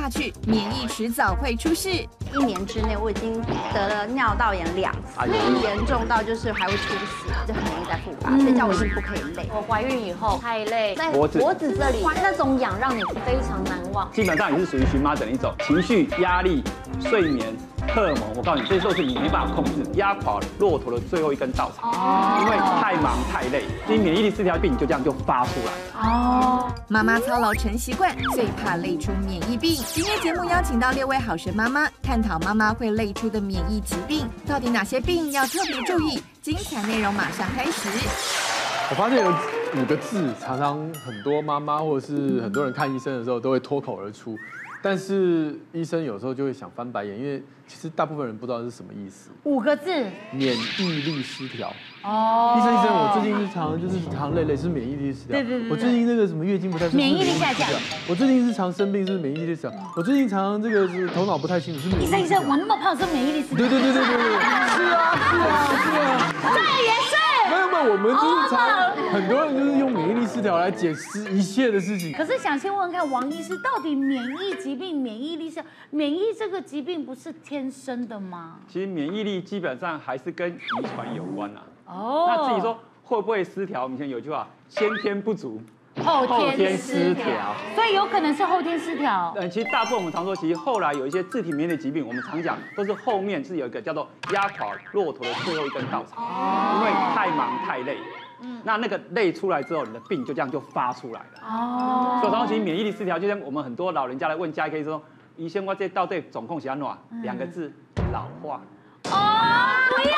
下去，免疫迟早会出事。一年之内我已经得了尿道炎两次，严重到就是还会出血，就很容易再复发。所以叫我是不可以累。我怀孕以后太累，在脖子脖子这里那种痒让你非常难忘。基本上也是属于荨麻疹的一种，情绪、压力、睡眠。荷尔蒙，我告诉你，这些都是你没办法控制，压垮骆驼的最后一根稻草。哦。因为太忙太累，所以免疫力失调病就这样就发出来。哦。妈妈操劳成习惯，最怕累出免疫病。今天节目邀请到六位好神妈妈，探讨妈妈会累出的免疫疾病，到底哪些病要特别注意？精彩内容马上开始。我发现有五个字，常常很多妈妈或者是很多人看医生的时候都会脱口而出。但是医生有时候就会想翻白眼，因为其实大部分人不知道是什么意思。五个字，免疫力失调。哦，医生医生，我最近是常常就是常常累累，是免疫力失调。对对对。我最近那个什么月经不太顺，免疫力下降。我最近是常生病，是免疫力失调。我最近常常这个是头脑不太清楚，是免疫力。医生医生，我那么胖是免疫力失调。对对对对对对。是啊是啊是啊。这也是。没有没有，我们就是常很多人就是用免疫力失调来解释一切的事情。可是想先问问看王医师，到底免疫疾病、免疫力是免疫这个疾病不是天生的吗？其实免疫力基本上还是跟遗传有关啊。哦。那至于说会不会失调，我们以前有句话，先天不足。后天失调，所以有可能是后天失调。嗯，其实大部分我们常说，其实后来有一些自体免疫的疾病，我们常讲都是后面是有一个叫做压垮骆驼的最后一根稻草，因为太忙太累。嗯，那那个累出来之后，你的病就这样就发出来了。哦。所以常说，其实免疫力失调，就像我们很多老人家来问家医，可以说，医生我这到底总共是安怎？两个字，老化。哦，不要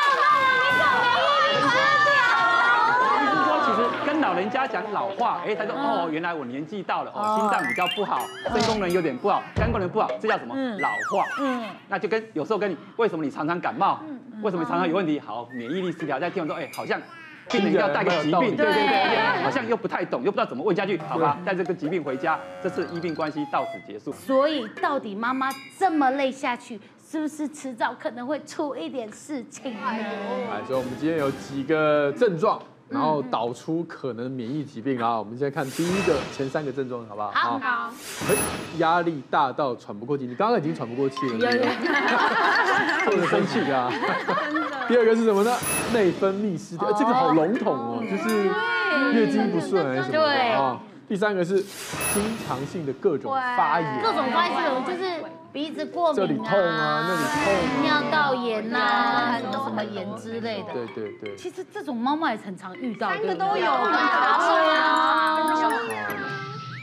免疫力失跟老人家讲老化，哎，他说哦，原来我年纪到了，哦，心脏比较不好，肾功能有点不好，肝功能不好，这叫什么？老化。嗯，那就跟有时候跟你，为什么你常常感冒？为什么你常常有问题？好，免疫力失调。在听完说，哎，好像病人要带个疾病，对对对，好像又不太懂，又不知道怎么问下去，好吧，带这个疾病回家，这次医病关系到此结束。所以到底妈妈这么累下去，是不是迟早可能会出一点事情呢？哎，所以我们今天有几个症状。然后导出可能免疫疾病啊！我们现在看第一个前三个症状，好不好？好。好。压力大到喘不过气，你刚刚已经喘不过气了，对不对？或者 生气啊？真的。第二个是什么呢？内分泌失调，这个好笼统哦，就是月经不顺还是什么的啊？第三个是经常性的各种发炎，各种发炎就是。鼻子过敏啊，这里痛啊，那里痛啊，尿道炎呐、啊，很多什么炎之类的。对对对。其实这种妈妈也很常遇到，三个都有啊。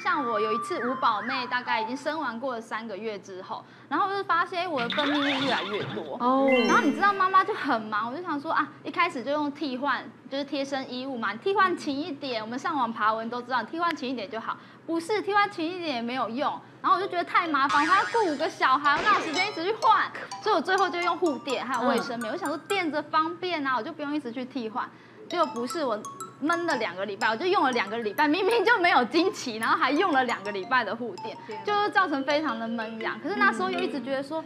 像我有一次五宝妹大概已经生完过了三个月之后，然后就是发现我的分泌物越来越多。哦。然后你知道妈妈就很忙，我就想说啊，一开始就用替换，就是贴身衣物嘛，替换勤一点。我们上网爬文都知道，替换勤一点就好。不是替换勤一点也没有用，然后我就觉得太麻烦，还要雇五个小孩，我哪有时间一直去换？所以我最后就用护垫还有卫生棉，我想说垫着方便啊，我就不用一直去替换。结果不是，我闷了两个礼拜，我就用了两个礼拜，明明就没有经期，然后还用了两个礼拜的护垫，就是造成非常的闷痒。可是那时候又一直觉得说。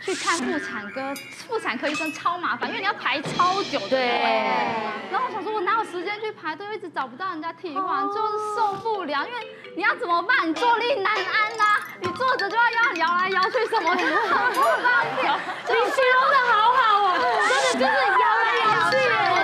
去看妇产科，妇产科医生超麻烦，因为你要排超久的队。然后我想说，我哪有时间去排队，一直找不到人家替换，就是受不了。因为你要怎么办？你坐立难安呐、啊，你坐着就要要摇来摇去什么的，很不方便。你形容的好好哦，真的就是摇来摇去。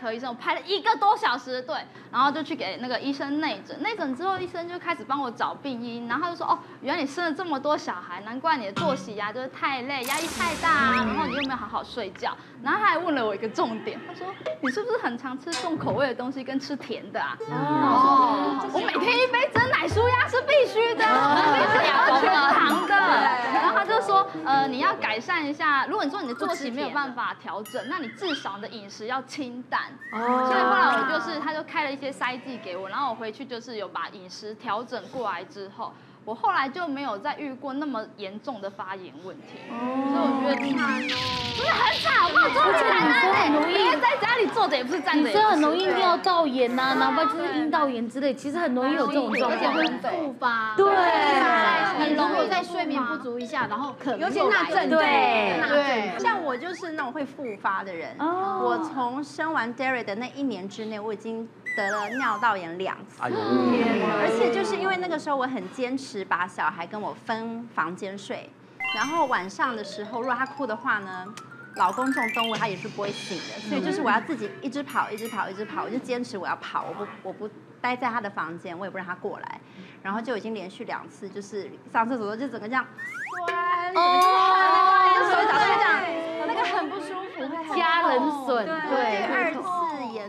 科医生，我排了一个多小时的队。然后就去给那个医生内诊，内诊之后医生就开始帮我找病因，然后他就说哦，原来你生了这么多小孩，难怪你的作息啊就是太累，压力太大啊，然后你又没有好好睡觉，然后他还问了我一个重点，他说你是不是很常吃重口味的东西跟吃甜的啊？哦，我每天一杯真奶舒压是必须的，必须要全糖的。然后他就说呃，你要改善一下，如果你说你的作息没有办法调整，那你至少你的饮食要清淡。哦，所以后来我就是他就开了一。一些塞剂给我，然后我回去就是有把饮食调整过来之后，我后来就没有再遇过那么严重的发炎问题，所以我觉得很惨哦，真的很惨，我跟你说，很容易在家里坐着也不是站着，女生很容易尿道炎呐，哪怕就是阴道炎之类，其实很容易有这种状况，会复发。对，很容易在睡眠不足一下，然后可能尤其那阵，对。对，像我就是那种会复发的人，我从生完 Derry 的那一年之内，我已经。得了尿道炎两次，而且就是因为那个时候我很坚持把小孩跟我分房间睡，然后晚上的时候如果他哭的话呢，老公这种动物他也是不会醒的，所以就是我要自己一直跑，一直跑，一直跑，我就坚持我要跑，我不我不待在他的房间，我也不让他过来，然后就已经连续两次就是上厕所的就整个这样酸，哦，连手脚都这样，那个很不舒服，家人损，对，二次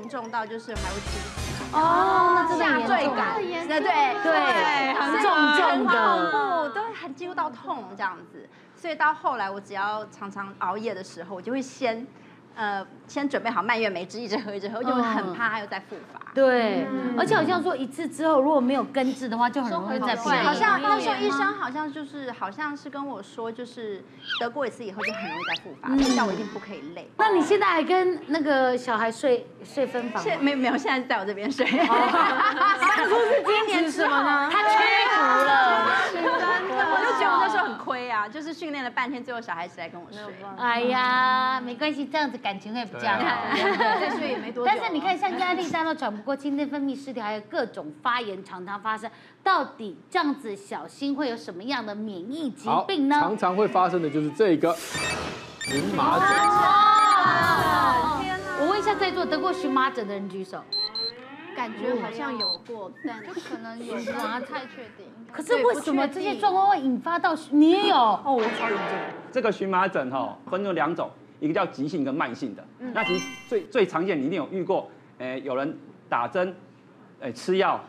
严重到就是还会出血，哦，那真的下坠感，对对对，很重重的，都很几乎到痛这样子。所以到后来，我只要常常熬夜的时候，我就会先，呃，先准备好蔓越莓汁，一直喝，一直喝，就会很怕它又再复发。对，而且好像说一次之后如果没有根治的话，就很容易再复发。好像那时候医生好像就是好像是跟我说，就是得过一次以后就很容易再复发，叫我一定不可以累。那你现在还跟那个小孩睡睡分房？现没有没有，现在在我这边睡。当初是今年之后呢？他屈服了。我就觉得那时候很亏啊，就是训练了半天，最后小孩子来跟我睡。哎呀，没关系，这样子感情会比较好。再睡也没多久。但是你看，像压力大到喘不过气、内分泌失调，还有各种发炎常常发生，到底这样子小心会有什么样的免疫疾病呢？常常会发生的就是这个荨麻疹。我问一下在座得过荨麻疹的人举手。感觉好像有过，但就可能有，不太确定。可是为什么这些状况会引发到你也有？哦，我超严重。这个荨麻疹哈，分了两种，一个叫急性跟慢性的。那其实最最常见，你一定有遇过，诶，有人打针，诶，吃药，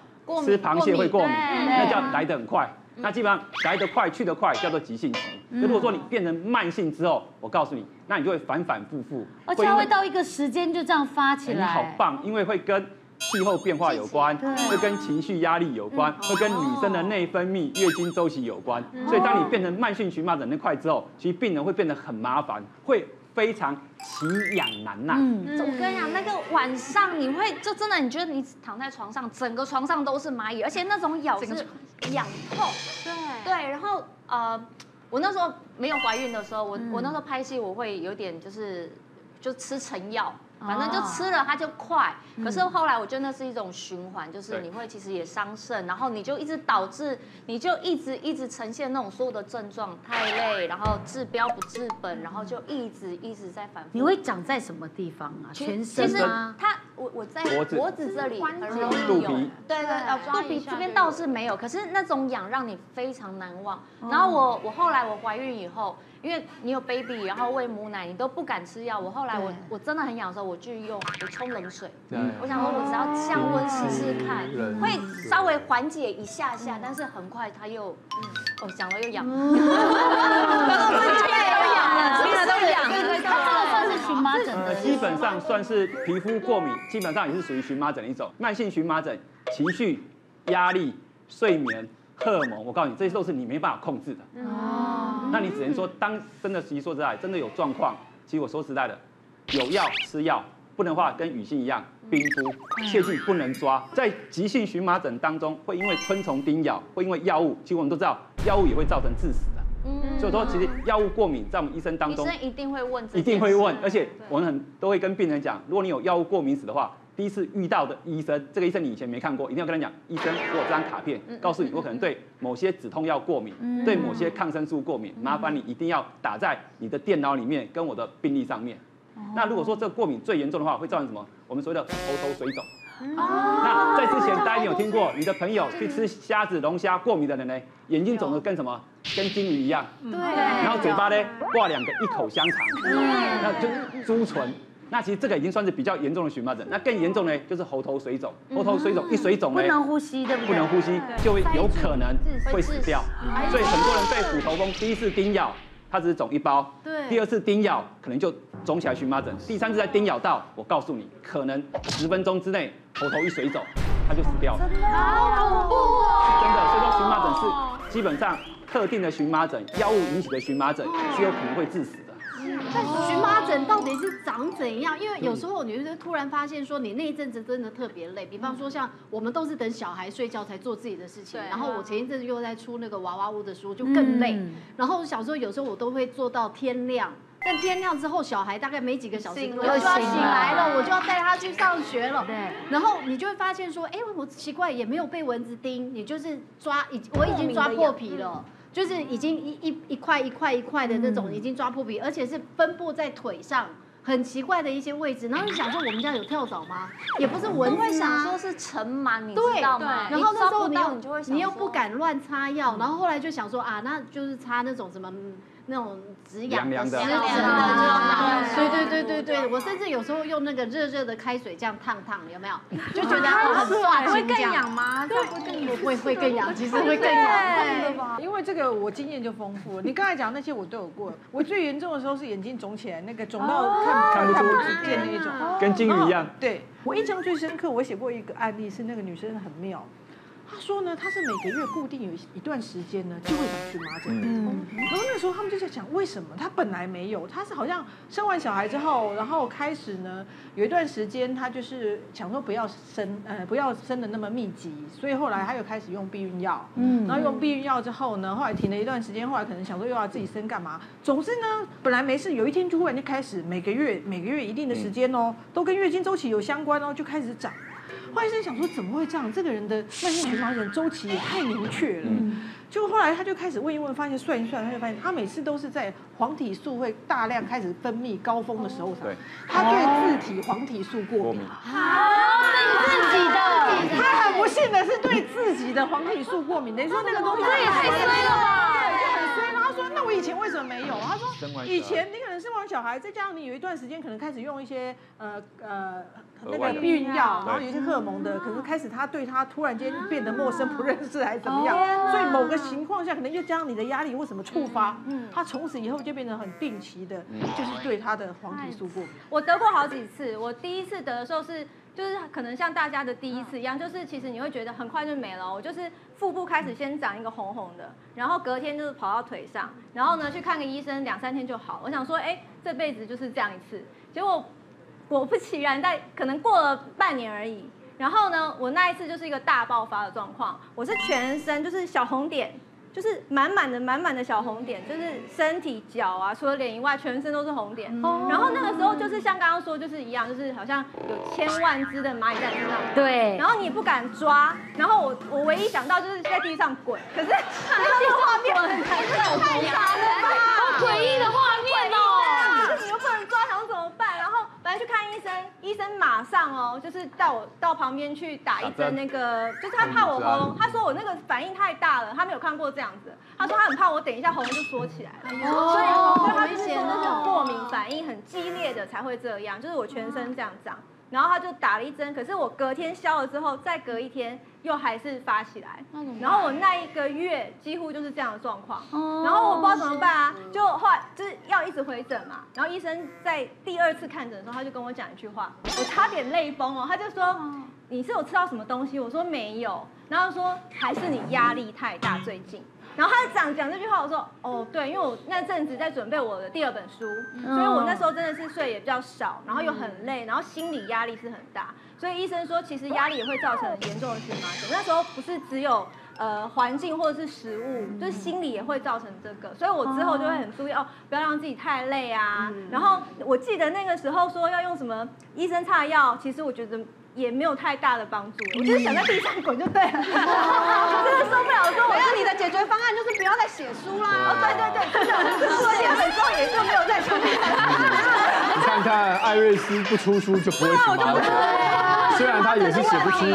吃螃蟹会过敏，那叫来得很快。那基本上来得快去得快，叫做急性期。如果说你变成慢性之后，我告诉你，那你就会反反复复，而且会到一个时间就这样发起来。你好棒，因为会跟。气候变化有关，会跟情绪压力有关，会跟女生的内分泌、月经周期有关。所以当你变成慢性荨麻疹那块之后，其实病人会变得很麻烦，会非常奇痒难耐。嗯，我跟你讲，那个晚上你会就真的，你觉得你躺在床上，整个床上都是蚂蚁，而且那种咬是痒痛。对对，然后呃，我那时候没有怀孕的时候，我我那时候拍戏，我会有点就是就吃成药。反正就吃了它就快，可是后来我觉得那是一种循环，就是你会其实也伤肾，然后你就一直导致，你就一直一直呈现那种所有的症状，太累，然后治标不治本，然后就一直一直在反复。你会长在什么地方啊？全身其实它我我在脖子。这里很容易有，对对，肚皮这边倒是没有，可是那种痒让你非常难忘。然后我我后来我怀孕以后。因为你有 baby，然后喂母奶，你都不敢吃药。我后来我我真的很痒的时候，我去用我冲冷水。我想说，我只要降温试试看，会稍微缓解一下下，但是很快它又，哦，讲了又痒。了，听了都痒。它这个算是荨麻疹的？基本上算是皮肤过敏，基本上也是属于荨麻疹的一种。慢性荨麻疹，情绪、压力、睡眠。荷尔蒙，我告诉你，这些都是你没办法控制的。哦，那你只能说，当真的，实际说实在，真的有状况，其实我说实在的，有药吃药，不能的话跟女性一样冰敷，切记不能抓。在急性荨麻疹当中，会因为昆虫叮咬，会因为药物，其实我们都知道，药物也会造成致死的。嗯，所以说其实药物过敏在我们医生当中，医生一定会问，一定会问，而且我们很都会跟病人讲，如果你有药物过敏史的话。第一次遇到的医生，这个医生你以前没看过，一定要跟他讲，医生，我有这张卡片，告诉你我可能对某些止痛药过敏，对某些抗生素过敏，麻烦你一定要打在你的电脑里面跟我的病历上面。那如果说这个过敏最严重的话，会造成什么？我们所谓的喉头水肿。那在之前大家有听过，你的朋友去吃虾子、龙虾过敏的人呢，眼睛肿得跟什么？跟金鱼一样。对。然后嘴巴呢挂两个一口香肠。那就是猪唇。那其实这个已经算是比较严重的荨麻疹，那更严重呢，就是喉头水肿，喉头水肿一水肿呢，不能呼吸，对不对？不能呼吸，就会有可能会死掉。所以很多人被虎头蜂第一次叮咬，它只是肿一包，对。第二次叮咬可能就肿起来荨麻疹，第三次再叮咬到，我告诉你，可能十分钟之内喉头一水肿，它就死掉了。真的好恐怖哦！真的，所以说荨麻疹是基本上特定的荨麻疹，药物引起的荨麻疹是有可能会致死的。但荨麻疹到底是长怎样？因为有时候你就突然发现说你那一阵子真的特别累，比方说像我们都是等小孩睡觉才做自己的事情，然后我前一阵子又在出那个娃娃屋的书，就更累。然后小时候有时候我都会做到天亮但天亮之后，小孩大概没几个小时，我就要醒来了，我就要带他去上学了。对。然后你就会发现说，哎，我奇怪，也没有被蚊子叮，你就是抓已，我已经抓破皮了，就是已经一一一块一块一块的那种，已经抓破皮，而且是分布在腿上。很奇怪的一些位置，然后你想说我们家有跳蚤吗？也不是蚊子啊，会想说是尘螨，你知道吗？然后那时候你又你又不敢乱擦药，然后后来就想说啊，那就是擦那种什么。那种止痒的、湿的，对对对对对，我甚至有时候用那个热热的开水这样烫烫，有没有？就觉得很帅，会更痒吗？对，会会会更痒，其实会更痒。因为这个我经验就丰富了。你刚才讲那些我都有过，我最严重的时候是眼睛肿起来，那个肿到看看不出只见那种，跟金鱼一样。对，我印象最深刻，我写过一个案例，是那个女生很妙。他说呢，他是每个月固定有一段时间呢，就会长荨麻疹。嗯，然后那个时候他们就在想，为什么他本来没有？他是好像生完小孩之后，然后开始呢，有一段时间他就是想说不要生，呃，不要生的那么密集，所以后来他又开始用避孕药。嗯，然后用避孕药之后呢，后来停了一段时间，后来可能想说又要自己生干嘛？总之呢，本来没事，有一天就忽然就开始每个月每个月一定的时间哦，都跟月经周期有相关哦，就开始长。后医生想说怎么会这样？这个人的慢性荨麻疹周期也太明确了。就后来他就开始问一问，发现算一算，他就发现他每次都是在黄体素会大量开始分泌高峰的时候才，他对自体黄体素过敏。好，自己的，他很不幸的是对自己的黄体素过敏。等于说那个东西，这也太衰了吧？我以前为什么没有？他说，以前你可能生完小孩，再加上你有一段时间可能开始用一些呃呃。那个避孕药，然后有一些荷尔蒙的，可能开始他对他突然间变得陌生不认识，还是怎么样？所以某个情况下，可能又加上你的压力或什么触发，他从此以后就变得很定期的，就是对他的黄体素过敏。我得过好几次，我第一次得的时候是，就是可能像大家的第一次一样，就是其实你会觉得很快就没了。我就是腹部开始先长一个红红的，然后隔天就是跑到腿上，然后呢去看个医生，两三天就好。我想说，哎，这辈子就是这样一次，结果。果不其然，在可能过了半年而已。然后呢，我那一次就是一个大爆发的状况。我是全身就是小红点，就是满满的满满的小红点，就是身体脚啊，除了脸以外，全身都是红点。然后那个时候就是像刚刚说，就是一样，就是好像有千万只的蚂蚁在身上。对。然后你也不敢抓。然后我我唯一想到就是在地上滚。可是 那个画面很太太太傻了吧？好诡异的画面哦。就是你又不能抓，想怎么办？来去看医生，马上哦，就是带我到旁边去打一针。那个，就是他怕我喉咙，他说我那个反应太大了，他没有看过这样子，他说他很怕我等一下喉咙就缩起来了，所以他就是说那种过敏反应很激烈的才会这样，就是我全身这样长。然后他就打了一针，可是我隔天消了之后，再隔一天又还是发起来。然后我那一个月几乎就是这样的状况。然后我不知道怎么办啊，就后来就是要一直回诊嘛。然后医生在第二次看诊的时候，他就跟我讲一句话，我差点泪崩哦。他就说：“你是有吃到什么东西？”我说：“没有。”然后说：“还是你压力太大，最近。”然后他讲讲这句话，我说哦对，因为我那阵子在准备我的第二本书，所以我那时候真的是睡也比较少，然后又很累，然后心理压力是很大，所以医生说其实压力也会造成严重的荨麻疹。那时候不是只有呃环境或者是食物，就是心理也会造成这个，所以我之后就会很注意哦，不要让自己太累啊。然后我记得那个时候说要用什么医生擦药，其实我觉得。也没有太大的帮助，我就是想在地上滚就对了，真的受不了。说我要你的解决方案就是不要再写书啦。对对对，书写很重也就没有再出。你看看艾瑞斯不出书就不会荨麻疹，虽然他也是写不出书。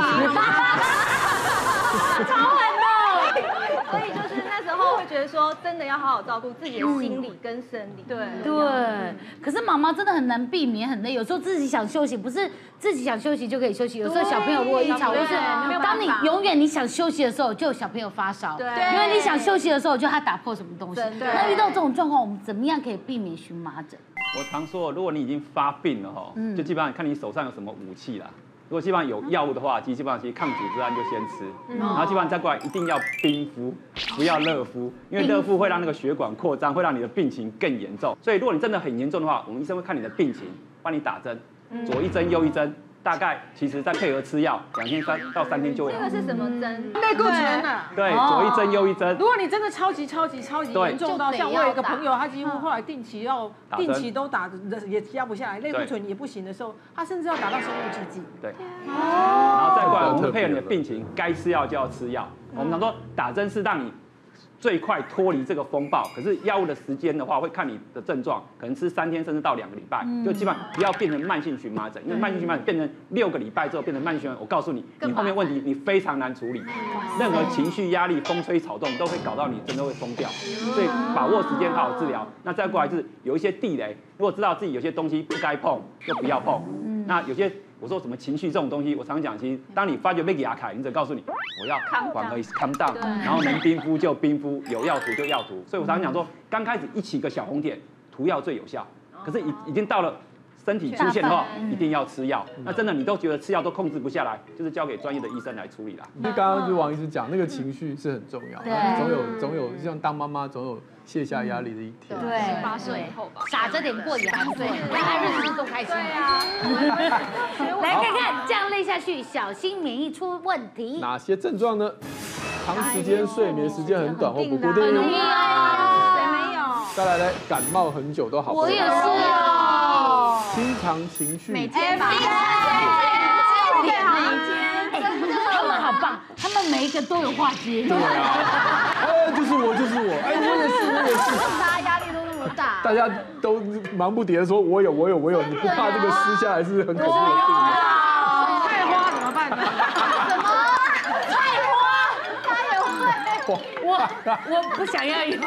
觉得说真的要好好照顾自己的心理跟生理，对对。可是妈妈真的很难避免很累，有时候自己想休息，不是自己想休息就可以休息。有时候小朋友如果一吵，就是当你永远你想休息的时候，就有小朋友发烧。对。因为你想休息的时候，就他打破什么东西。那遇到这种状况，我们怎么样可以避免荨麻疹？我常说，如果你已经发病了哈，就基本上看你手上有什么武器啦。如果基本上有药物的话，其实基本上其实抗组织胺就先吃，然后基本上再过来一定要冰敷，不要热敷，因为热敷会让那个血管扩张，会让你的病情更严重。所以如果你真的很严重的话，我们医生会看你的病情，帮你打针，左一针右一针。大概其实再配合吃药，两天三到三天就会。这个是什么针？类固醇啊。对，左一针右一针。如果你真的超级超级超级严重到像我有一个朋友，他几乎后来定期要定期都打，也压不下来，类固醇也不行的时候，他甚至要打到生物制剂。对。然后再过来，我们配合你的病情，该吃药就要吃药。我们常说打针是让你。最快脱离这个风暴，可是药物的时间的话，会看你的症状，可能吃三天甚至到两个礼拜，就基本上不要变成慢性荨麻疹，因为慢性荨麻疹变成六个礼拜之后变成慢性荨麻疹，我告诉你，你后面问题你非常难处理，任何情绪压力、风吹草动都会搞到你真的会疯掉，所以把握时间好好治疗。那再过来就是有一些地雷，如果知道自己有些东西不该碰，就不要碰。那有些。我说什么情绪这种东西，我常常讲，其实当你发觉被给牙凯，你只告诉你，我要缓和，calm down，然后能冰敷就冰敷，有药涂就药涂。所以我常常讲说，刚开始一起个小红点，涂药最有效。可是已已经到了身体出现的话，一定要吃药。那真的你都觉得吃药都控制不下来，就是交给专业的医生来处理啦。因为刚刚就王医师讲，那个情绪是很重要，总有总有像当妈妈总有。卸下压力的一天。对，八岁以后吧，傻着点过也还对，大家日子都开心。对啊。来看看，这样累下去，小心免疫出问题。哪些症状呢？长时间睡眠时间很短或不固定。没有。谁没有？再来来，感冒很久都好不了。我也是哦。经常情绪。每天吧。每天。他们好棒，他们每一个都有话接。对啊。哎，就是我，就是我，哎，我也是，我也是。大家压力都那么大，大家都忙不迭的说，我有，我有，我有，你不怕这个撕下来是很恐怖的事情。菜花怎么办呢？什么？菜花？他也会。我我不想要有。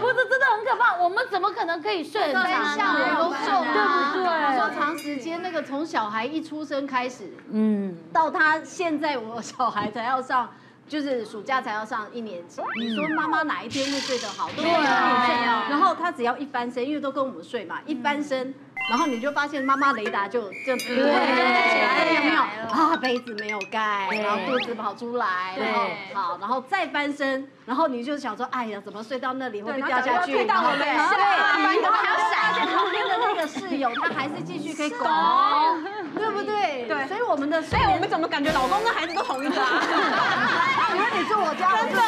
不是真的很可怕，我们怎么可能可以睡很长？像我都瘦啊，对不对？说长时间那个从小孩一出生开始，嗯，到他现在我小孩才要上。就是暑假才要上一年级，你说妈妈哪一天会睡得好？对啊，然后他只要一翻身，因为都跟我们睡嘛，一翻身，然后你就发现妈妈雷达就就对，就起来了，有没有？啊，被子没有盖，然后肚子跑出来，然后好，然后再翻身，然后你就想说，哎呀，怎么睡到那里会不会掉下去？对，然后还要闪，旁边的那个室友他还是继续可以拱，对不对？对，所以我们的，所以我们怎么感觉老公跟孩子都同一个啊？因为你住我家，真的，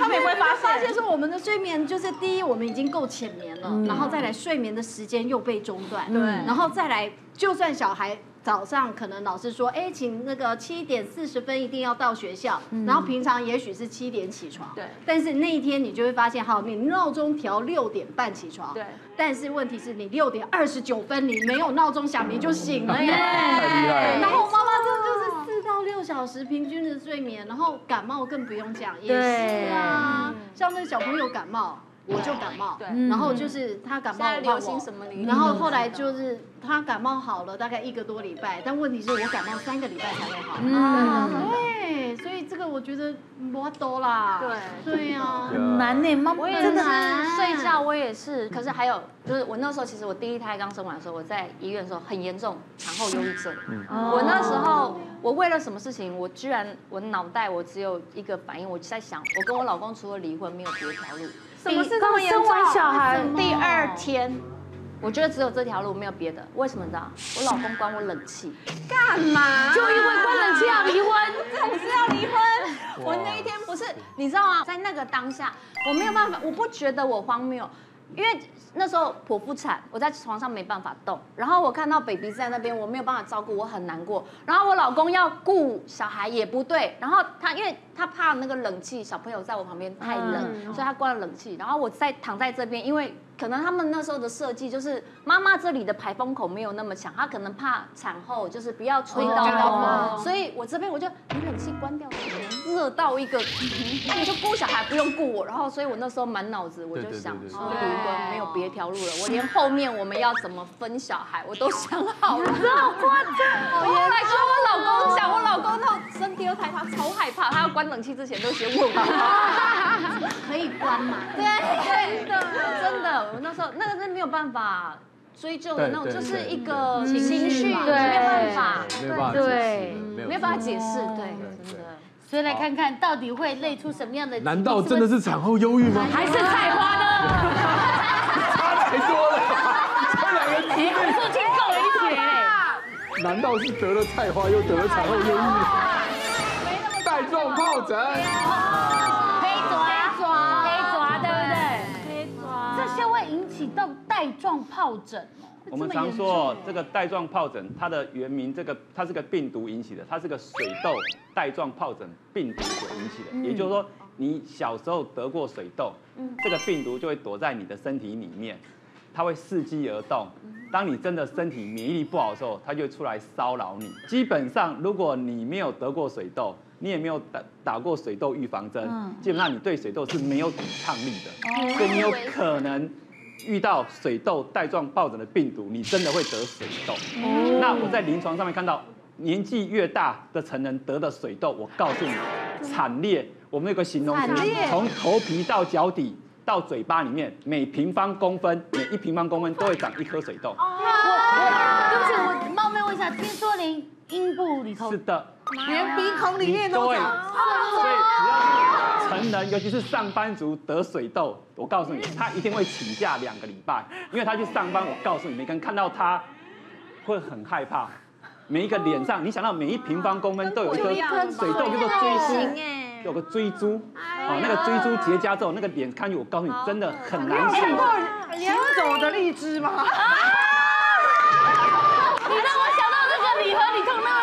他们也不会发现。发现说我们的睡眠就是第一，我们已经够浅眠了，然后再来睡眠的时间又被中断，对，然后再来，就算小孩早上可能老师说，哎，请那个七点四十分一定要到学校，然后平常也许是七点起床，对，但是那一天你就会发现，好，你闹钟调六点半起床，对，但是问题是你六点二十九分你没有闹钟响你就醒了耶，太厉害。了，然后妈妈真的就是。到六小时平均的睡眠，然后感冒更不用讲，也是啊，像那个小朋友感冒。我就感冒，然后就是他感冒，流行什么？然后后来就是他感冒好了，大概一个多礼拜，但问题是我感冒三个礼拜才会好。嗯，觉得没多啦。对，对呀，很难呢，妈妈真的睡觉我也是，可是还有就是我那时候其实我第一胎刚生完的时候，我在医院的时候很严重，产后忧郁症。我那时候我为了什么事情，我居然我脑袋我只有一个反应，我就在想，我跟我老公除了离婚没有别条路。什么事这么严重？生完小孩第二天，我觉得只有这条路，没有别的。为什么呢？我老公关我冷气，干嘛？就因为关冷气要离婚，总是要离婚。我那一天不是，你知道吗？在那个当下，我没有办法，我不觉得我荒谬。因为那时候剖腹产，我在床上没办法动，然后我看到 baby 在那边，我没有办法照顾，我很难过。然后我老公要顾小孩也不对，然后他因为他怕那个冷气，小朋友在我旁边太冷，嗯、所以他关了冷气。然后我在躺在这边，因为。可能他们那时候的设计就是妈妈这里的排风口没有那么强，她可能怕产后就是不要吹到风，所以我这边我就你冷气关掉，热到一个，那你就顾小孩不用顾我，然后所以我那时候满脑子我就想说离婚没有别条路了，我连后面我们要怎么分小孩我都想好了？我后来跟我老公讲，我老公他生第二胎他超害怕，他要关冷气之前都先问我，可以关吗？对，真的真的。我那时候那个是没有办法追究的那种，就是一个情绪，对，没有办法，对，没有办法解释，对，真的。所以来看看到底会累出什么样的？难道真的是产后忧郁吗？还是菜花呢？差太多了，这两个题目数听够了一些。难道是得了菜花又得了产后忧郁？带状疱疹，到带状疱疹。我们常说这个带状疱疹，它的原名这个它是个病毒引起的，它是个水痘带状疱疹病毒所引起的。也就是说，你小时候得过水痘，这个病毒就会躲在你的身体里面，它会伺机而动。当你真的身体免疫力不好的时候，它就会出来骚扰你。基本上，如果你没有得过水痘，你也没有打打过水痘预防针，基本上你对水痘是没有抵抗力的，所以你有可能。遇到水痘带状疱疹的病毒，你真的会得水痘。哦、那我在临床上面看到，年纪越大的成人得的水痘，我告诉你，惨烈。我们有个形容词，从头皮到脚底到嘴巴里面，每平方公分，每一平方公分都会长一颗水痘。哦，我，对不起，我冒昧问一下，听说您阴部里头是的，连鼻孔里面都有。所以只要是。成人，尤其是上班族得水痘，我告诉你，他一定会请假两个礼拜，因为他去上班。我告诉你，每个人看到他会很害怕。每一个脸上，你想到每一平方公分都有一颗水痘，叫做追珠，有个追珠，啊，那个追珠结痂之后，那个脸看去，我告诉你，真的很难看。行走的荔枝吗？你让我想到那个礼盒里头那个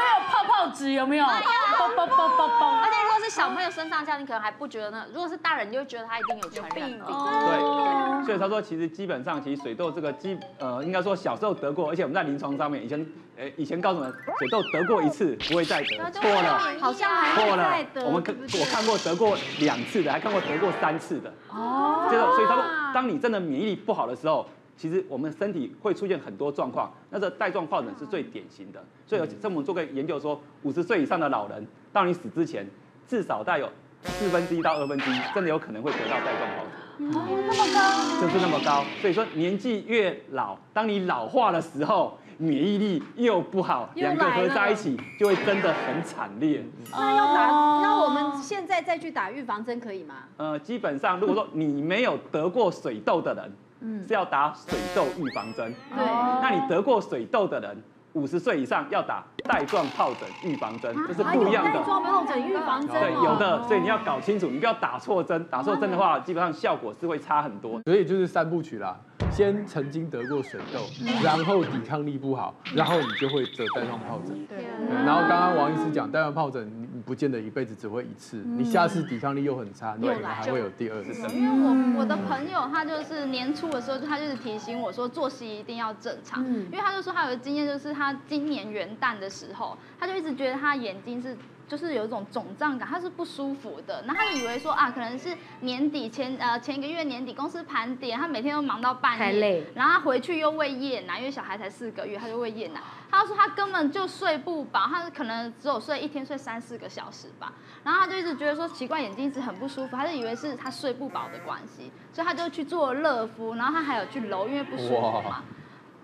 纸，有没有？啵啵啵啵。小朋友身上这样，你可能还不觉得呢。如果是大人，你就会觉得他一定有传染病。对，所以他说，其实基本上，其实水痘这个基呃，应该说小时候得过，而且我们在临床上面以前，呃，以前告诉我们，水痘得过一次不会再得，错了，好像还会再得。我们看我看过得过两次的，还看过得过三次的。哦。这个，所以他说，当你真的免疫力不好的时候，其实我们身体会出现很多状况，那这带状疱疹是最典型的。所以，这我们做个研究说，五十岁以上的老人，到你死之前。至少带有四分之一到二分之一，真的有可能会得到带状疱疹。哦，那么高，就是那么高。所以说，年纪越老，当你老化的时候，免疫力又不好，两个合在一起，就会真的很惨烈。那要打，那我们现在再去打预防针可以吗？呃，基本上，如果说你没有得过水痘的人，嗯，是要打水痘预防针。对，那你得过水痘的人。五十岁以上要打带状疱疹预防针，这是不一样的。带状疱疹预防针，对，有的，所以你要搞清楚，你不要打错针，打错针的话，基本上效果是会差很多。所以就是三部曲啦。先曾经得过水痘，然后抵抗力不好，然后你就会得带状疱疹。对。然后刚刚王医师讲带状疱疹，你不见得一辈子只会一次，你下次抵抗力又很差，你可能还会有第二次。因为我我的朋友他就是年初的时候，他就是提醒我说作息一定要正常，因为他就说他有个经验，就是他今年元旦的时候，他就一直觉得他眼睛是。就是有一种肿胀感，他是不舒服的，然后他就以为说啊，可能是年底前呃前一个月年底公司盘点，他每天都忙到半夜，太累，然后他回去又喂夜奶，因为小孩才四个月，他就喂夜奶。他说他根本就睡不饱，他可能只有睡一天睡三四个小时吧，然后他就一直觉得说奇怪，眼睛一直很不舒服，他就以为是他睡不饱的关系，所以他就去做热敷，然后他还有去揉，因为不舒服嘛。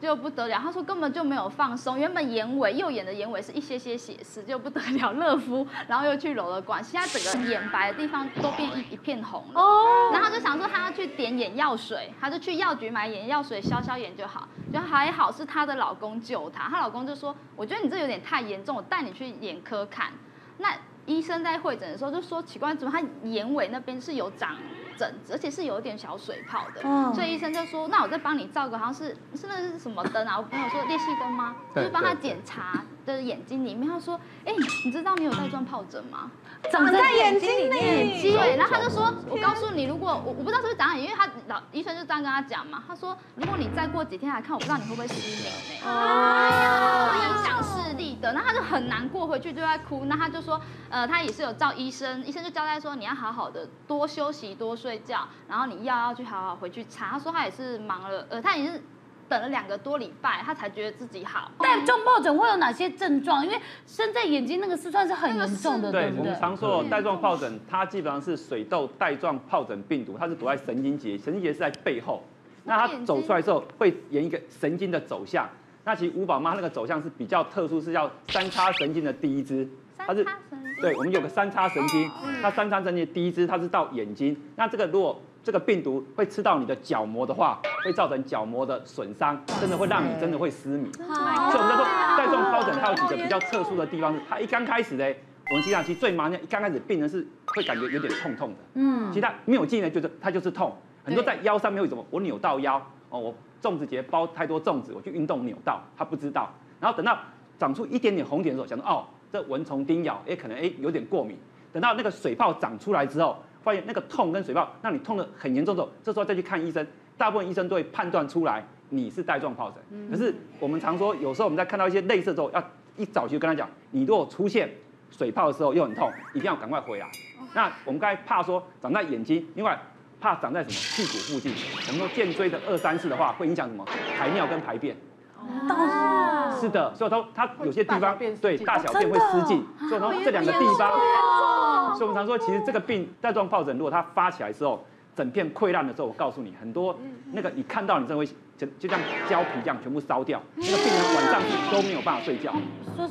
就不得了，他说根本就没有放松，原本眼尾右眼的眼尾是一些些血丝，就不得了，热敷，然后又去揉了管，现在整个眼白的地方都变一一片红了。哦，然后他就想说他要去点眼药水，他就去药局买眼药水消消炎就好，就还好是她的老公救她，她老公就说，我觉得你这有点太严重，我带你去眼科看。那医生在会诊的时候就说，奇怪，怎么他眼尾那边是有长疹子，而且是有点小水泡的，嗯、所以医生就说，那我再帮你照个，好像是是那是什么灯啊？我朋友说裂隙灯吗？就是帮他检查的眼睛里面，他说，哎、欸，你知道你有带状疱疹吗？长在眼睛里面。对，然后他就说，我告诉你，如果我我不知道是不是长眼，因为他老医生就这样跟他讲嘛，他说，如果你再过几天来看，我不知道你会不会失明呢？哎呀，会影响视力的。那他就很难过，回去就在哭。那他就说，呃，他也是有照医生，医生就交代说，你要好好的多休息，多睡。睡觉，然后你药要去好好回去查。他说他也是忙了，呃，他也是等了两个多礼拜，他才觉得自己好。带状疱疹会有哪些症状？因为生在眼睛那个是算是很严重的，对，我们常说带状疱疹，它基本上是水痘带状疱疹病毒，它是躲在神经节，神经节是在背后。那它走出来之后会沿一个神经的走向。那其实五宝妈那个走向是比较特殊，是叫三叉神经的第一支。它是，对，我们有个三叉神经，它三叉神经的第一支，它是到眼睛。那这个如果这个病毒会吃到你的角膜的话，会造成角膜的损伤，真的会让你真的会失明。所以我们叫做带状疱疹，它有几个比较特殊的地方是，它一刚开始呢，我们实际上其实最麻烦，一刚开始病人是会感觉有点痛痛的。嗯，其他没有进来就是它就是痛，很多在腰上面为什么我扭到腰哦，我粽子节包太多粽子，我去运动扭到，他不知道，然后等到长出一点点红点的时候，想说哦，这蚊虫叮咬，哎，可能哎有点过敏。等到那个水泡长出来之后，发现那个痛跟水泡让你痛得很严重的时候，这时候再去看医生，大部分医生都会判断出来你是带状疱疹。可是我们常说，有时候我们在看到一些类似的时候，要一早就跟他讲，你如果出现水泡的时候又很痛，一定要赶快回来。那我们刚才怕说长在眼睛，另外怕长在什么屁股附近。我们说肩椎的二三四的话，会影响什么排尿跟排便。哦，是的，所以说它有些地方对大小便会失禁，所以说这两个地方。所以我们常说，其实这个病带状疱疹，如果它发起来的时候，整片溃烂的时候，我告诉你，很多那个你看到，你真的会就就像胶皮这样全部烧掉。那个病人晚上都没有办法睡觉，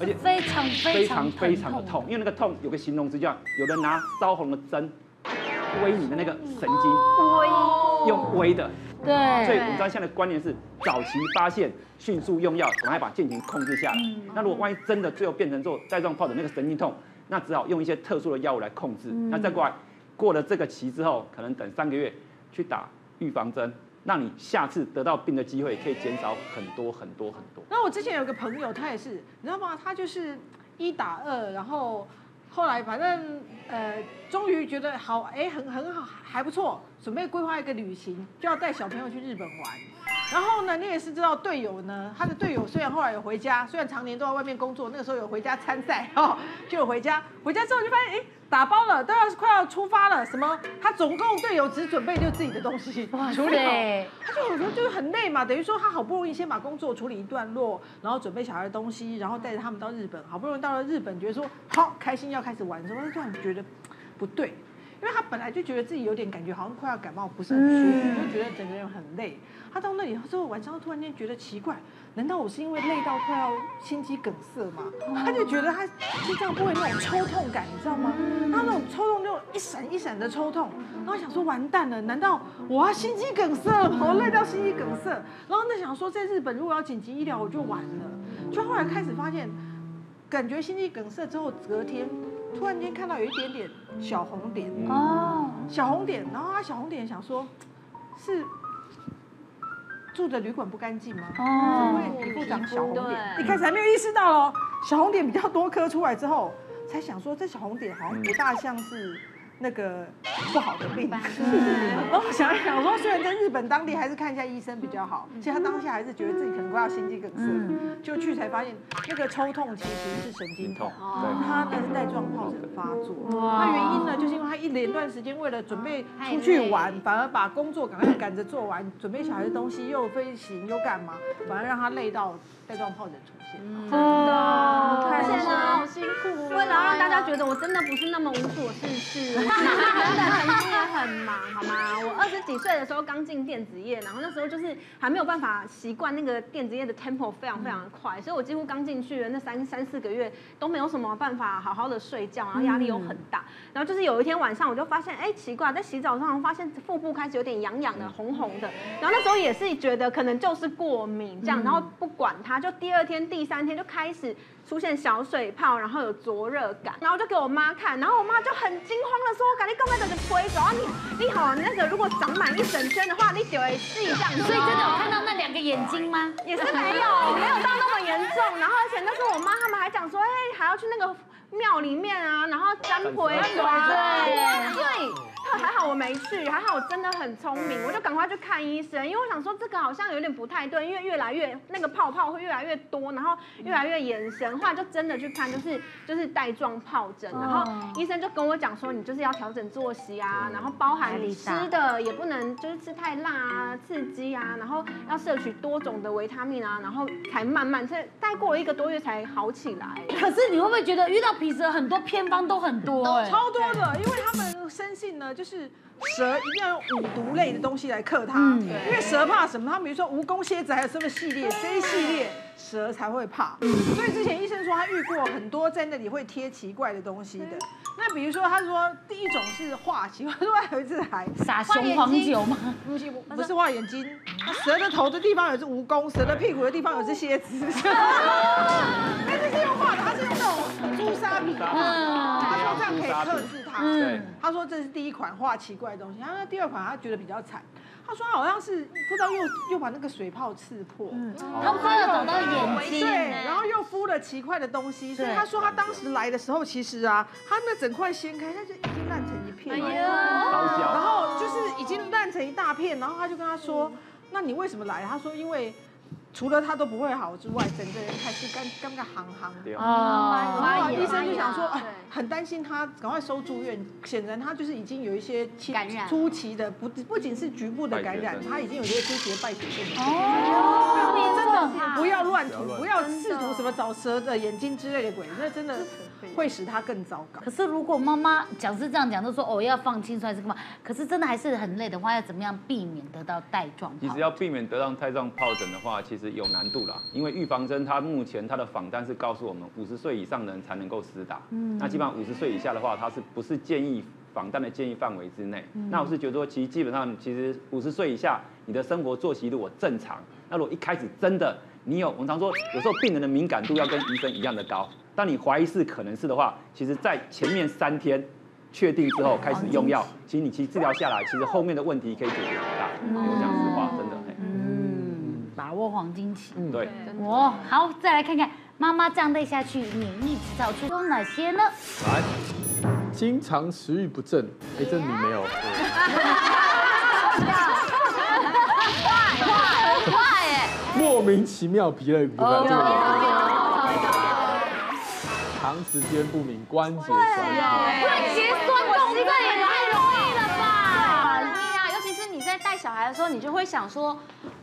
而且非常非常非常的痛，因为那个痛有个形容词叫有人拿烧红的针微你的那个神经，用微的。对。所以我们知道现在的观念是早期发现，迅速用药，赶快把病情控制下来。那如果万一真的最后变成做带状疱疹那个神经痛，那只好用一些特殊的药物来控制。那再过来，过了这个期之后，可能等三个月去打预防针，让你下次得到病的机会可以减少很多很多很多。那我之前有个朋友，他也是，你知道吗？他就是一打二，然后后来反正呃，终于觉得好，哎，很很好，还不错，准备规划一个旅行，就要带小朋友去日本玩。然后呢，你也是知道队友呢，他的队友虽然后来有回家，虽然常年都在外面工作，那个时候有回家参赛 哦，就有回家。回家之后就发现，哎，打包了，都要快要出发了。什么？他总共队友只准备就自己的东西 处理好，他就有时候就是很累嘛，等于说他好不容易先把工作处理一段落，然后准备小孩的东西，然后带着他们到日本，好不容易到了日本，觉得说好开心要开始玩的时候，他突然觉得不对。因为他本来就觉得自己有点感觉，好像快要感冒，不是很舒服，就觉得整个人很累。他到那里之后，晚上突然间觉得奇怪，难道我是因为累到快要心肌梗塞吗？他就觉得他心脏部位那种抽痛感，你知道吗？他那种抽痛就一闪一闪的抽痛，然后想说完蛋了，难道我要心肌梗塞？我累到心肌梗塞，然后那想说在日本如果要紧急医疗我就完了，就后来开始发现，感觉心肌梗塞之后隔天。突然间看到有一点点小红点哦，小红点，然后他小红点想说，是住的旅馆不干净吗？哦，会皮肤长小红点，一开始还没有意识到哦，小红点比较多颗出来之后，才想说这小红点好像不大像是。那个不好的病，然后 想一想，我说虽然在日本当地还是看一下医生比较好，其实他当下还是觉得自己可能快要心肌梗塞，就去才发现那个抽痛其实是神经痛，他呢是带状疱疹发作，那原因呢就是因为他一连段时间为了准备出去玩，反而把工作赶快赶着做完，准备小孩的东西又飞行又干嘛，反而让他累到带状疱疹出现，真的，而且呢好辛苦，为了让大家觉得我真的不是那么无所事事。真的，曾经也很忙，好吗？我二十几岁的时候刚进电子业，然后那时候就是还没有办法习惯那个电子业的 tempo 非常非常的快，所以我几乎刚进去的那三三四个月都没有什么办法好好的睡觉，然后压力又很大。然后就是有一天晚上，我就发现，哎，奇怪，在洗澡上发现腹部开始有点痒痒的、红红的。然后那时候也是觉得可能就是过敏这样，然后不管它，就第二天、第三天就开始。出现小水泡，然后有灼热感，然后就给我妈看，然后我妈就很惊慌的说：“赶紧赶快的推走啊！你你好，那个如果长满一整圈的话，你得细这样。”所以真的有看到那两个眼睛吗？也是没有，没有到那么严重。然后而且那时候我妈他们还讲说：“哎，还要去那个庙里面啊，然后占卜啊，对对。”还好我没去，还好我真的很聪明，我就赶快去看医生，因为我想说这个好像有点不太对，因为越来越那个泡泡会越来越多，然后越来越眼神，后来就真的去看，就是就是带状疱疹，然后医生就跟我讲说，你就是要调整作息啊，然后包含你吃的也不能就是吃太辣啊、刺激啊，然后要摄取多种的维他命啊，然后才慢慢才待过了一个多月才好起来。可是你会不会觉得遇到皮蛇很多偏方都很多，欸，超多的，因为他们生性呢。就是蛇一定要用五毒类的东西来克它，嗯、因为蛇怕什么？它比如说蜈蚣、蝎子还有什么系列，这一系列蛇才会怕。所以之前医生说他遇过很多在那里会贴奇怪的东西的，那比如说，他说第一种是画期，另外有一次还撒雄黄酒吗？不是，不是画眼睛。蛇的头的地方有只蜈蚣，蛇的屁股的地方有只蝎子。那这是用画的，他是用那种朱砂笔画。他说这样可以克制它。对。他说这是第一款画奇怪的东西。然后第二款他觉得比较惨。他说好像是不知道又又把那个水泡刺破，嗯，他不知道找到眼睛，对，然后又敷了奇怪的东西，所以他说他当时来的时候，其实啊，他那整块掀开，他就已经烂成一片，哎呀，然后就是已经烂成一大片，然后他就跟他说，那你为什么来？他说因为。除了他都不会好之外，整个人开始干刚刚行行的。哦，然后医生就想说，哎，很担心他，赶快收住院。显然他就是已经有一些感染，初期的不不仅是局部的感染，他已经有一些初期的败血症。哦，真的不要乱涂，不要试图什么找蛇的眼睛之类的鬼，那真的会使他更糟糕。可是如果妈妈讲是这样讲，就说哦要放轻松还是干嘛？可是真的还是很累的话，要怎么样避免得到带状？其实要避免得到带状疱疹的话，其实。有难度啦，因为预防针它目前它的访单是告诉我们五十岁以上的人才能够施打，嗯，那基本上五十岁以下的话，它是不是建议防单的建议范围之内？嗯、那我是觉得说，其实基本上其实五十岁以下，你的生活作息如果正常，那如果一开始真的你有，我们常说有时候病人的敏感度要跟医生一样的高，当你怀疑是可能是的话，其实在前面三天确定之后开始用药，其实你其实治疗下来，其实后面的问题可以解决很大，嗯、我讲实话，真的。把握黄金期，嗯，对，哦，好，再来看看妈妈这样累下去，免疫提早出有哪些呢？来，经常食欲不振，哎，这你没有，快快很快。哎，莫名其妙疲累，这个有，长时间不明关节酸。痛，关节酸痛这也太容易了吧？对啊，尤其是你在带小孩的时候，你就会想说。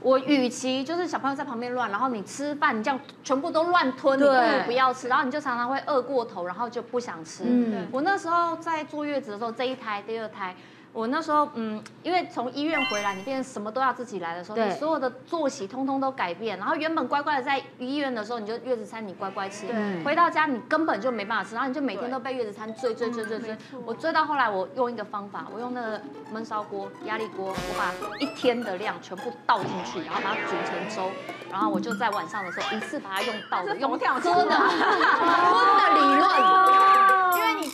我与其就是小朋友在旁边乱，然后你吃饭你这样全部都乱吞，你不如不要吃，然后你就常常会饿过头，然后就不想吃。嗯，我那时候在坐月子的时候，这一胎、第二胎。我那时候，嗯，因为从医院回来，你变成什么都要自己来的时候，你所有的作息通通都改变。然后原本乖乖的在医院的时候，你就月子餐你乖乖吃，回到家你根本就没办法吃，然后你就每天都被月子餐追追追追追。嗯、我追到后来，我用一个方法，我用那个焖烧锅、压力锅，我把一天的量全部倒进去，然后把它煮成粥，然后我就在晚上的时候一次把它用倒的，用喝的，喝的理论。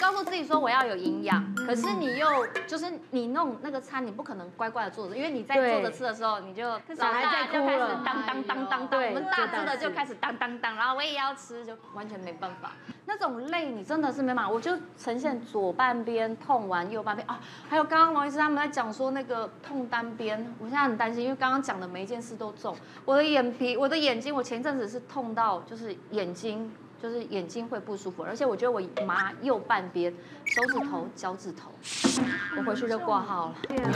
你告诉自己说我要有营养，可是你又就是你弄那个餐，你不可能乖乖的坐着，因为你在坐着吃的时候，你就小孩在哭了，当当当当当，我们大只的就开始当当当，然后我也要吃，就完全没办法。那种累你真的是没办法，我就呈现左半边痛完右半边啊，还有刚刚王医师他们在讲说那个痛单边，我现在很担心，因为刚刚讲的每一件事都重，我的眼皮，我的眼睛，我前阵子是痛到就是眼睛。就是眼睛会不舒服，而且我觉得我麻右半边，手指头、脚趾头，我回去就挂号了。对啊，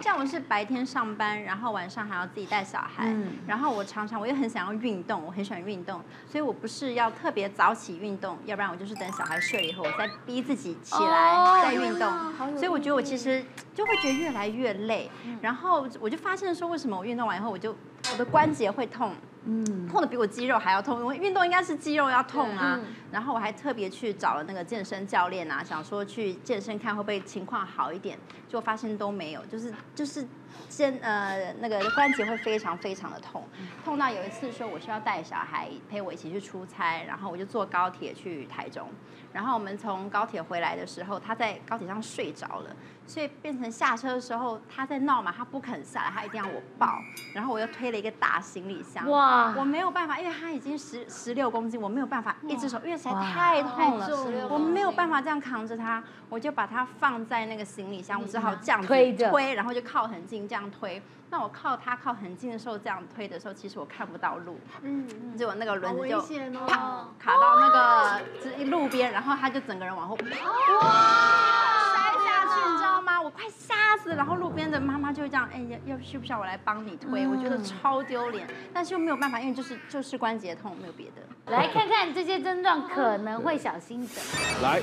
像我是白天上班，然后晚上还要自己带小孩，嗯、然后我常常我又很想要运动，我很喜欢运动，所以我不是要特别早起运动，要不然我就是等小孩睡了以后，我再逼自己起来再运动。哦、所以我觉得我其实就会觉得越来越累，然后我就发现说，为什么我运动完以后，我就我的关节会痛。嗯，痛的比我肌肉还要痛，因为运动应该是肌肉要痛啊。嗯、然后我还特别去找了那个健身教练啊，想说去健身看会不会情况好一点，结果发现都没有，就是就是肩呃那个关节会非常非常的痛，痛到有一次说我需要带小孩陪我一起去出差，然后我就坐高铁去台中，然后我们从高铁回来的时候，他在高铁上睡着了。所以变成下车的时候，他在闹嘛，他不肯下来，他一定要我抱，然后我又推了一个大行李箱，哇，我没有办法，因为他已经十十六公斤，我没有办法一只手，因为实在太痛了，我没有办法这样扛着他，我就把它放在那个行李箱，我只好这样推推，然后就靠很近这样推。那我靠他靠很近的时候这样推的时候，其实我看不到路，嗯，结果那个轮子就啪卡到那个就是路边，然后他就整个人往后哇摔下去，你知道吗。我快吓死了，然后路边的妈妈就会这样，哎，要要需不需要我来帮你推？我觉得超丢脸，但是又没有办法，因为就是就是关节痛，没有别的。来看看这些症状可能会小心的。来，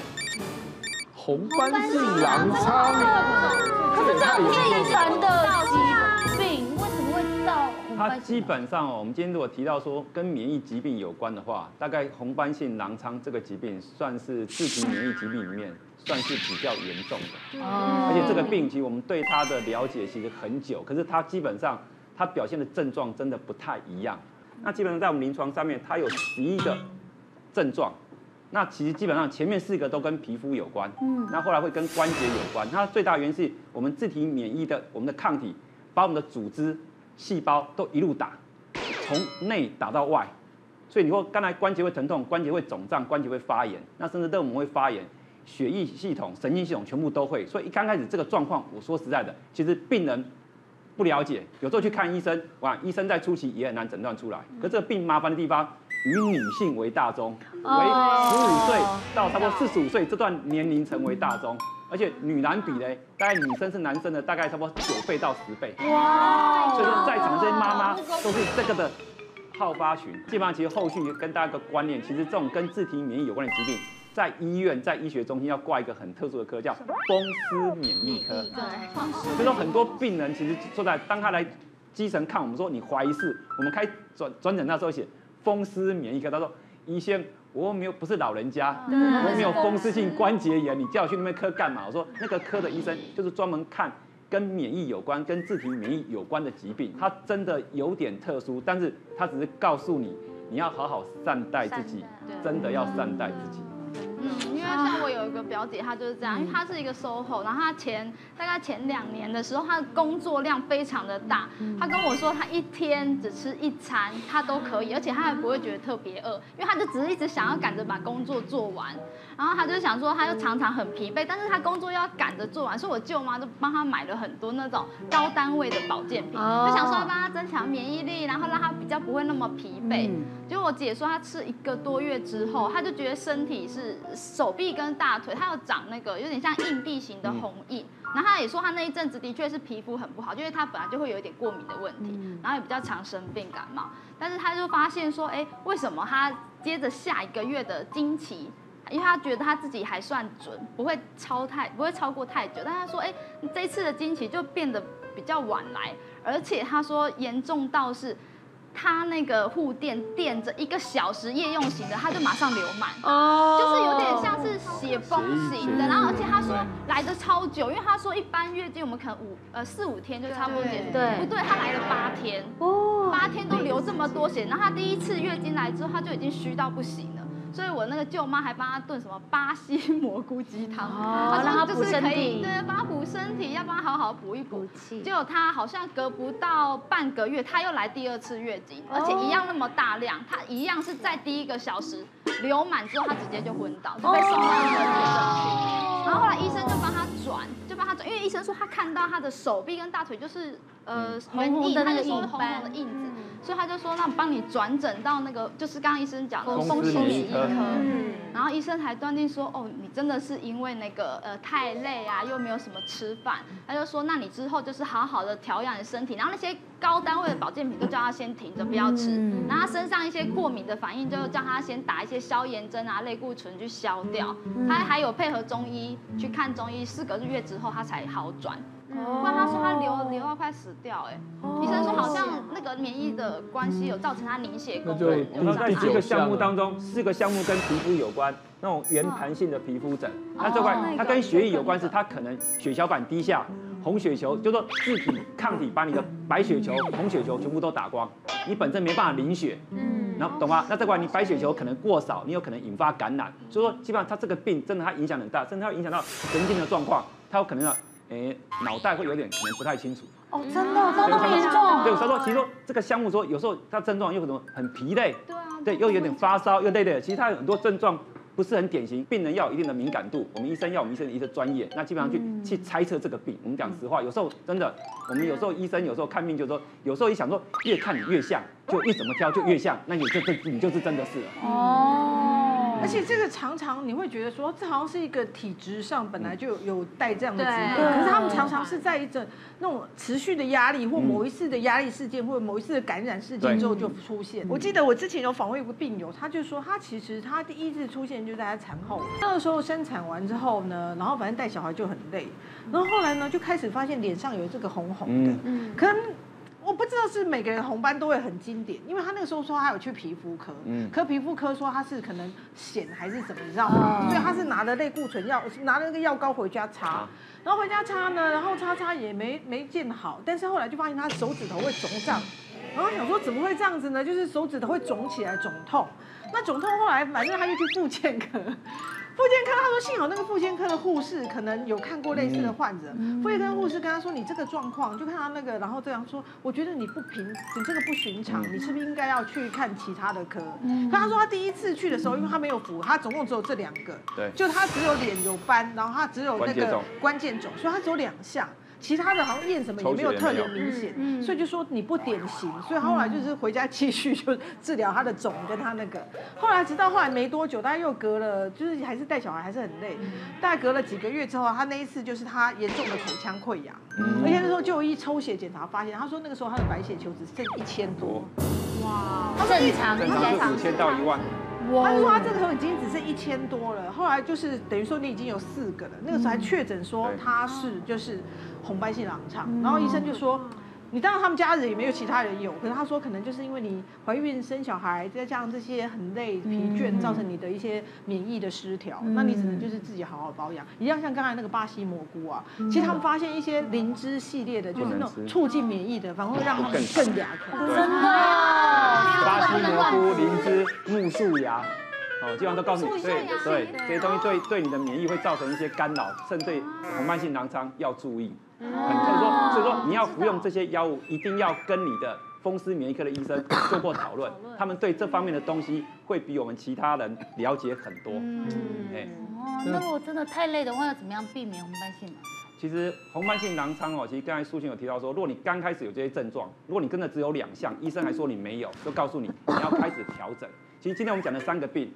红斑性狼疮，可是这样遗传的疾病，为什么会到？它基本上哦，我们今天如果提到说跟免疫疾病有关的话，大概红斑性狼疮这个疾病算是自体免疫疾病里面。算是比较严重的。哦。而且这个病其实我们对它的了解其实很久，可是它基本上它表现的症状真的不太一样。那基本上在我们临床上面，它有十一个症状。那其实基本上前面四个都跟皮肤有关，嗯，那后来会跟关节有关。它最大原因是我们自体免疫的我们的抗体，把我们的组织细胞都一路打，从内打到外。所以你说刚才关节会疼痛，关节会肿胀，关节会发炎，那甚至肋膜会发炎，血液系统、神经系统全部都会。所以一刚开始这个状况，我说实在的，其实病人不了解，有时候去看医生，哇，医生在初期也很难诊断出来。可这个病麻烦的地方，以女性为大宗，为十五岁到差不多四十五岁这段年龄层为大宗，而且女男比呢，大概女生是男生的大概差不多九倍到十倍。哇！所以说在场这些妈妈都是这个的。好发群，基本上其实后续跟大家一个观念，其实这种跟自体免疫有关的疾病，在医院在医学中心要挂一个很特殊的科，叫风湿免疫科。对，所以说很多病人其实说在当他来基层看我们说你怀疑是，我们开转转诊那时候写风湿免疫科，他说医生我没有不是老人家，我没有风湿性关节炎，你叫我去那边科干嘛？我说那个科的医生就是专门看。跟免疫有关、跟自体免疫有关的疾病，他真的有点特殊，但是他只是告诉你，你要好好善待自己，真的要善待自己。嗯，因为像我有一个表姐，她就是这样，因为她是一个 SOHO，然后她前大概前两年的时候，她的工作量非常的大。她跟我说，她一天只吃一餐，她都可以，而且她还不会觉得特别饿，因为她就只是一直想要赶着把工作做完。然后她就想说，她又常常很疲惫，但是她工作要赶着做完，所以我舅妈就帮她买了很多那种高单位的保健品，就想说帮她增强免疫力，然后让她比较不会那么疲惫。结果我姐说，她吃一个多月之后，她就觉得身体是。手臂跟大腿，他有长那个有点像硬币型的红印，然后他也说他那一阵子的确是皮肤很不好，因为他本来就会有一点过敏的问题，然后也比较常生病感冒，但是他就发现说，哎，为什么他接着下一个月的经期，因为他觉得他自己还算准，不会超太不会超过太久，但他说，哎，这次的经期就变得比较晚来，而且他说严重到是。他那个护垫垫着一个小时夜用型的，他就马上流满，哦，就是有点像是血崩型的。然后而且他说来的超久，因为他说一般月经我们可能五呃四五天就差不多结束，对，不对，他来了八天，哦，八天都流这么多血，然后他第一次月经来之后他就已经虚到不行了。所以我那个舅妈还帮他炖什么巴西蘑菇鸡汤，哦，让他补身体，对，帮他补身体，要帮他好好补一补。气。结果他好像隔不到半个月，他又来第二次月经，而且一样那么大量，他一样是在第一个小时流满之后，他直接就昏倒，就被送到那个医生去。然后后来医生就帮他转，就帮他转，因为医生说他看到他的手臂跟大腿就是呃红红的那个印，红红的印子。所以他就说，那帮你转诊到那个，就是刚刚医生讲的风湿免疫科。嗯。然后医生还断定说，哦，你真的是因为那个呃太累啊，又没有什么吃饭。他就说，那你之后就是好好的调养你身体，然后那些高单位的保健品都叫他先停着不要吃。然后他身上一些过敏的反应，就叫他先打一些消炎针啊，类固醇去消掉。他还有配合中医去看中医，四个月之后他才好转。不然他说他流流到快死掉，哎，医生说好像那个免疫的关系有造成他凝血功能。对，那在这个项目当中，四个项目跟皮肤有关，那种圆盘性的皮肤疹，那这块它跟血液有关，是它可能血小板低下，红血球就说自体抗体把你的白血球、红血球全部都打光，你本身没办法凝血，嗯，然后懂吗？那这块你白血球可能过少，你有可能引发感染，所以说基本上它这个病真的它影响很大，甚至它会影响到神经的状况，它有可能脑袋会有点可能不太清楚哦，真的这么严重？对，所以说其实说这个项目说有时候它症状又可能很疲累，对啊，对，又有点发烧又累累的，其实它有很多症状不是很典型，病人要有一定的敏感度，我们医生要我们医生的一个专业，那基本上去去猜测这个病。我们讲实话，有时候真的，我们有时候医生有时候看病就是说，有时候一想说越看你越像，就越怎么挑就越像，那你就这你就是真的是了哦。而且这个常常你会觉得说，这好像是一个体质上本来就有带这样的疾病，可是他们常常是在一种那种持续的压力或某一次的压力事件或者某一次的感染事件之后就出现。我记得我之前有访问一个病友，他就说他其实他第一次出现就在他产后，那个时候生产完之后呢，然后反正带小孩就很累，然后后来呢就开始发现脸上有这个红红的，可能。我不知道是每个人红斑都会很经典，因为他那个时候说他有去皮肤科，嗯，可皮肤科说他是可能癣还是怎么，你知道吗？所以他是拿了类固醇药，拿了那个药膏回家擦，然后回家擦呢，然后擦擦也没没见好，但是后来就发现他手指头会肿胀，然后想说怎么会这样子呢？就是手指头会肿起来肿痛，那肿痛后来反正他就去复健科。复健科他说，幸好那个妇健科的护士可能有看过类似的患者。妇健科护士跟他说，你这个状况，就看到那个，然后这样说，我觉得你不平，你这个不寻常，你是不是应该要去看其他的科？可他说他第一次去的时候，因为他没有符，他总共只有这两个，对，就他只有脸有斑，然后他只有那个关键肿，所以他只有两项。其他的好像验什么也没有特别明显，所以就说你不典型，所以后来就是回家继续就治疗他的肿跟他那个。后来直到后来没多久，大概又隔了，就是还是带小孩还是很累。大概隔了几个月之后，他那一次就是他严重的口腔溃疡，而且那时候就医抽血检查发现，他说那个时候他的白血球只剩一千多。哇，正常正常是五千到一万。他说他这个时候已经只剩一千多了，后来就是等于说你已经有四个了，那个时候还确诊说他是就是。红斑性狼疮，然后医生就说，你当然他们家人也没有其他人有，可是他说可能就是因为你怀孕生小孩，再加上这些很累疲倦，造成你的一些免疫的失调，那你只能就是自己好好保养。一样像刚才那个巴西蘑菇啊，其实他们发现一些灵芝系列的，就是那种促进免疫的，反而会让他们更牙口。真的，巴西蘑菇、灵芝、木树芽。哦，基本上都告诉你，对对，这些东西对对你的免疫会造成一些干扰，甚至对红斑性囊疮要注意。嗯，所以说所以说你要服用这些药物，一定要跟你的风湿免疫科的医生做过讨论，他们对这方面的东西会比我们其他人了解很多。嗯，哎，哦，那如果真的太累的话，要怎么样避免红斑性狼疮？其实红斑性狼疮哦，其实刚才素卿有提到说，如果你刚开始有这些症状，如果你真的只有两项，医生还说你没有，就告诉你你要开始调整。其实今天我们讲的三个病，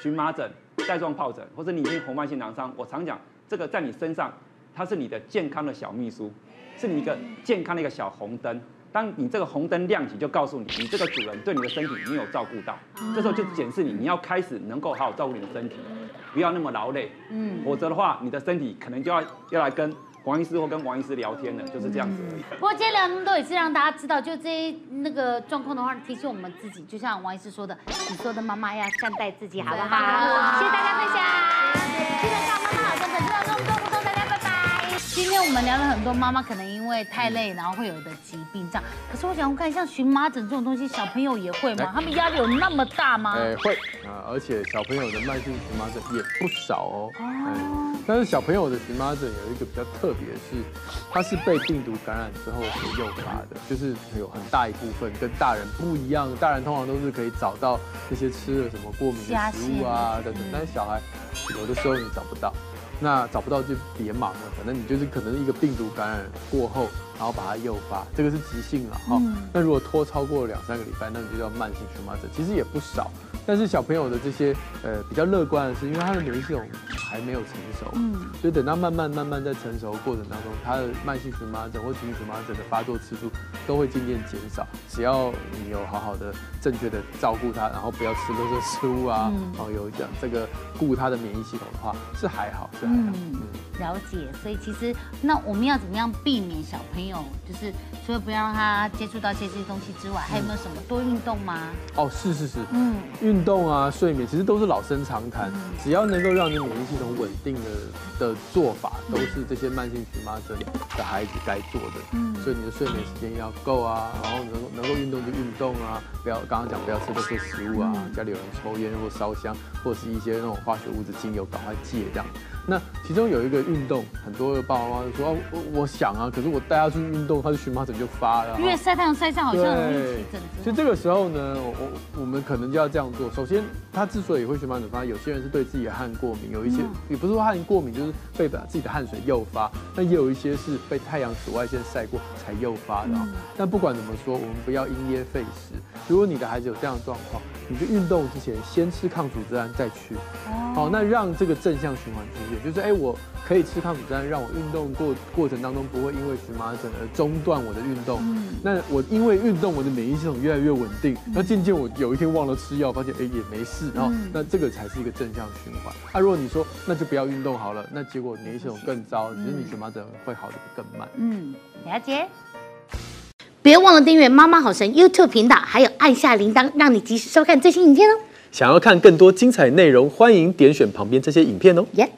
荨麻疹、带状疱疹，或者你已经红斑性狼疮，我常讲这个在你身上，它是你的健康的小秘书，是你一个健康的一个小红灯。当你这个红灯亮起，就告诉你，你这个主人对你的身体没有照顾到，这时候就检视你，你要开始能够好好照顾你的身体，不要那么劳累，嗯，否则的话，你的身体可能就要要来跟。王医师或跟王医师聊天的，就是这样子而已。不过今天聊那么多，也是让大家知道，就这些那个状况的话，提醒我们自己，就像王医师说的，你说的妈妈要善待自己，好不好？谢谢大家分享，记得叫妈妈好，真的知道那么多互动，大家拜拜。今天我们聊了很多妈妈可能因为太累，然后会有的疾病这样。可是我想看，像荨麻疹这种东西，小朋友也会吗？他们压力有那么大吗？哎，会啊，而且小朋友的慢性荨麻疹也不少哦。哦。但是小朋友的荨麻疹有一个比较特别的是，它是被病毒感染之后所诱发的，就是有很大一部分跟大人不一样。大人通常都是可以找到那些吃了什么过敏的食物啊等等，但是小孩有的时候你找不到，那找不到就别忙了，反正你就是可能一个病毒感染过后，然后把它诱发，这个是急性了哈。那如果拖超过两三个礼拜，那你就叫慢性荨麻疹，其实也不少。但是小朋友的这些呃比较乐观的是，因为他的免疫系统还没有成熟，嗯，所以等到慢慢慢慢在成熟的过程当中，他的慢性荨麻疹或急性荨麻疹的发作次数都会渐渐减少。只要你有好好的正确的照顾他，然后不要吃垃圾食物啊，然后有讲这个顾他的免疫系统的话，是还好，是还好。嗯，了解。所以其实那我们要怎么样避免小朋友就是除了不要让他接触到这些东西之外，还有没有什么多运动吗？哦，是是是，嗯。运动啊，睡眠其实都是老生常谈，只要能够让你免疫系统稳定的的做法，都是这些慢性荨麻疹的孩子该做的。嗯，所以你的睡眠时间要够啊，然后能能够运动就运动啊，不要刚刚讲不要吃这些食物啊，家里有人抽烟或烧香，或者是一些那种化学物质精油，赶快戒这样。那其中有一个运动，很多的爸爸妈妈就说啊，我我想啊，可是我带他去运动，他的荨麻疹就发了。因为晒太阳晒上好像容易起疹子。所以这个时候呢，我我们可能就要这样做。首先，他之所以会荨麻疹发，有些人是对自己的汗过敏，有一些也不是说汗过敏，就是被把自己的汗水诱发。那也有一些是被太阳紫外线晒过才诱发的。但不管怎么说，我们不要因噎废食。如果你的孩子有这样的状况，你就运动之前先吃抗组织胺再去。哦好，那让这个正向循环出现，就是哎我。可以吃抗组织胺，让我运动过过程当中不会因为荨麻疹而中断我的运动。嗯、那我因为运动，我的免疫系统越来越稳定。嗯、那渐渐我有一天忘了吃药，发现哎也没事，然后、嗯、那这个才是一个正向循环。啊，如果你说那就不要运动好了，那结果免疫系统更糟，其实你荨麻疹会好的更慢。嗯，了解。别忘了订阅妈妈好神 YouTube 频道，还有按下铃铛，让你及时收看最新影片哦。想要看更多精彩内容，欢迎点选旁边这些影片哦。耶。